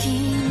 looking